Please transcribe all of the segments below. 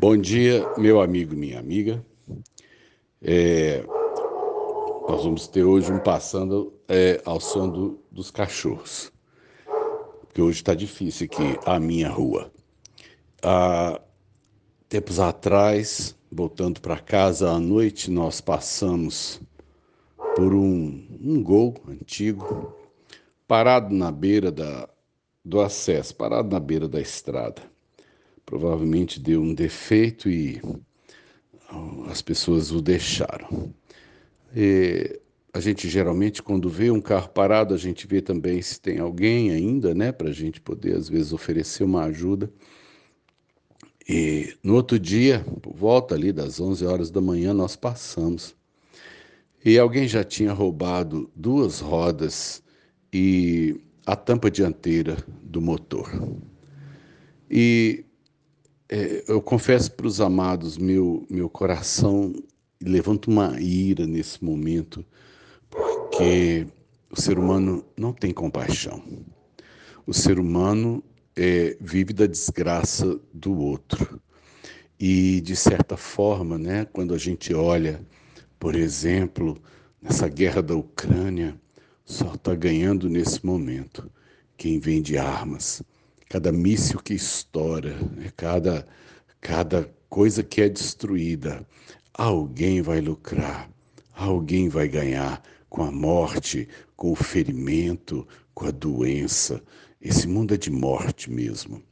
Bom dia, meu amigo, minha amiga. É, nós vamos ter hoje um passando é, ao som do, dos cachorros, porque hoje está difícil aqui a minha rua. Há tempos atrás, voltando para casa à noite, nós passamos por um, um gol antigo, parado na beira da, do acesso, parado na beira da estrada provavelmente deu um defeito e as pessoas o deixaram. E a gente geralmente, quando vê um carro parado, a gente vê também se tem alguém ainda, né, para a gente poder às vezes oferecer uma ajuda. E no outro dia, por volta ali das 11 horas da manhã, nós passamos. E alguém já tinha roubado duas rodas e a tampa dianteira do motor. E é, eu confesso para os amados, meu, meu coração levanta uma ira nesse momento, porque o ser humano não tem compaixão. O ser humano é, vive da desgraça do outro. E, de certa forma, né, quando a gente olha, por exemplo, nessa guerra da Ucrânia, só está ganhando nesse momento quem vende armas cada míssil que estoura, né? cada, cada coisa que é destruída, alguém vai lucrar, alguém vai ganhar com a morte, com o ferimento, com a doença. Esse mundo é de morte mesmo.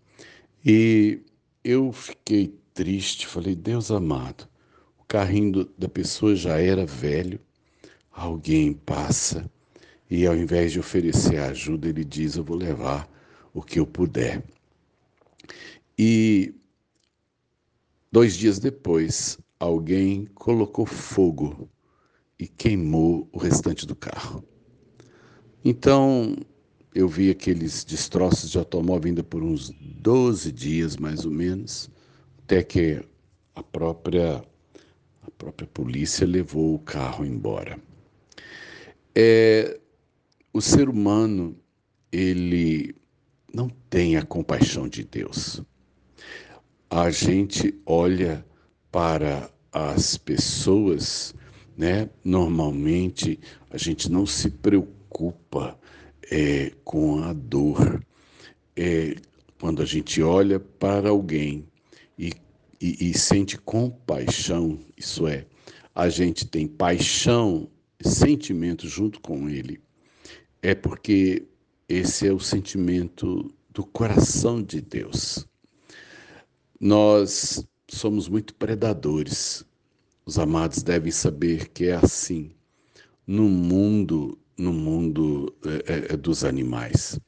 E eu fiquei triste, falei, Deus amado, o carrinho da pessoa já era velho, alguém passa e ao invés de oferecer ajuda, ele diz: Eu vou levar o que eu puder. E dois dias depois, alguém colocou fogo e queimou o restante do carro. Então, eu vi aqueles destroços de automóvel ainda por uns 12 dias, mais ou menos, até que a própria, a própria polícia levou o carro embora. É, o ser humano, ele não tem a compaixão de Deus. A gente olha para as pessoas, né? Normalmente a gente não se preocupa é, com a dor. É, quando a gente olha para alguém e, e, e sente compaixão, isso é, a gente tem paixão, sentimento junto com ele, é porque esse é o sentimento do coração de Deus. Nós somos muito predadores. Os amados devem saber que é assim no mundo, no mundo é, é, é dos animais.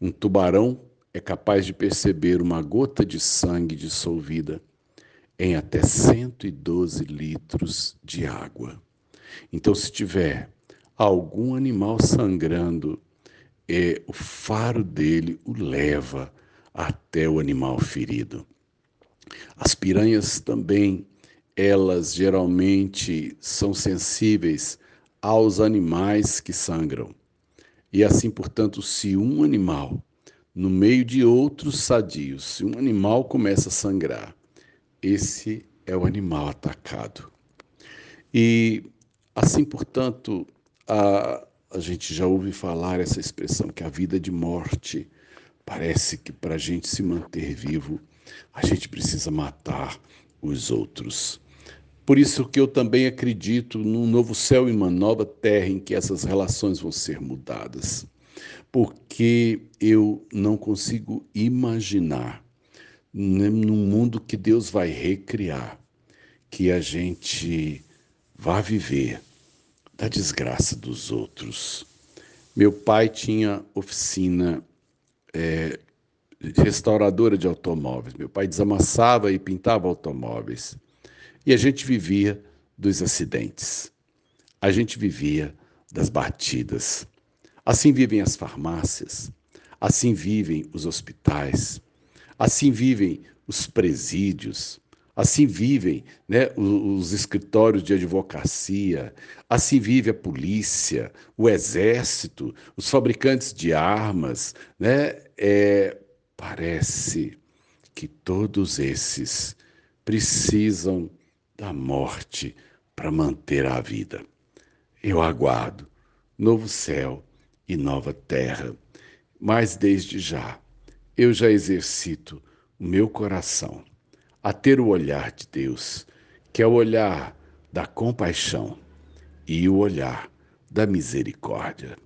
Um tubarão é capaz de perceber uma gota de sangue dissolvida em até 112 litros de água. Então, se tiver algum animal sangrando é, o faro dele o leva até o animal ferido. As piranhas também, elas geralmente são sensíveis aos animais que sangram. E assim, portanto, se um animal, no meio de outros sadios, se um animal começa a sangrar, esse é o animal atacado. E assim, portanto, a, a gente já ouve falar essa expressão que a vida é de morte. Parece que para a gente se manter vivo, a gente precisa matar os outros. Por isso que eu também acredito num novo céu e uma nova terra em que essas relações vão ser mudadas. Porque eu não consigo imaginar num mundo que Deus vai recriar que a gente vá viver da desgraça dos outros. Meu pai tinha oficina é, restauradora de automóveis. Meu pai desamassava e pintava automóveis. E a gente vivia dos acidentes. A gente vivia das batidas. Assim vivem as farmácias, assim vivem os hospitais, assim vivem os presídios, Assim vivem né, os escritórios de advocacia, assim vive a polícia, o exército, os fabricantes de armas. Né? É, parece que todos esses precisam da morte para manter a vida. Eu aguardo novo céu e nova terra, mas desde já eu já exercito o meu coração a ter o olhar de Deus, que é o olhar da compaixão e o olhar da misericórdia.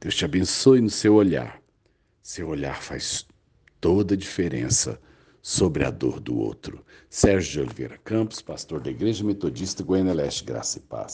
Deus te abençoe no seu olhar. Seu olhar faz toda a diferença sobre a dor do outro. Sérgio de Oliveira Campos, pastor da Igreja Metodista Goiânia Leste, Graça e Paz.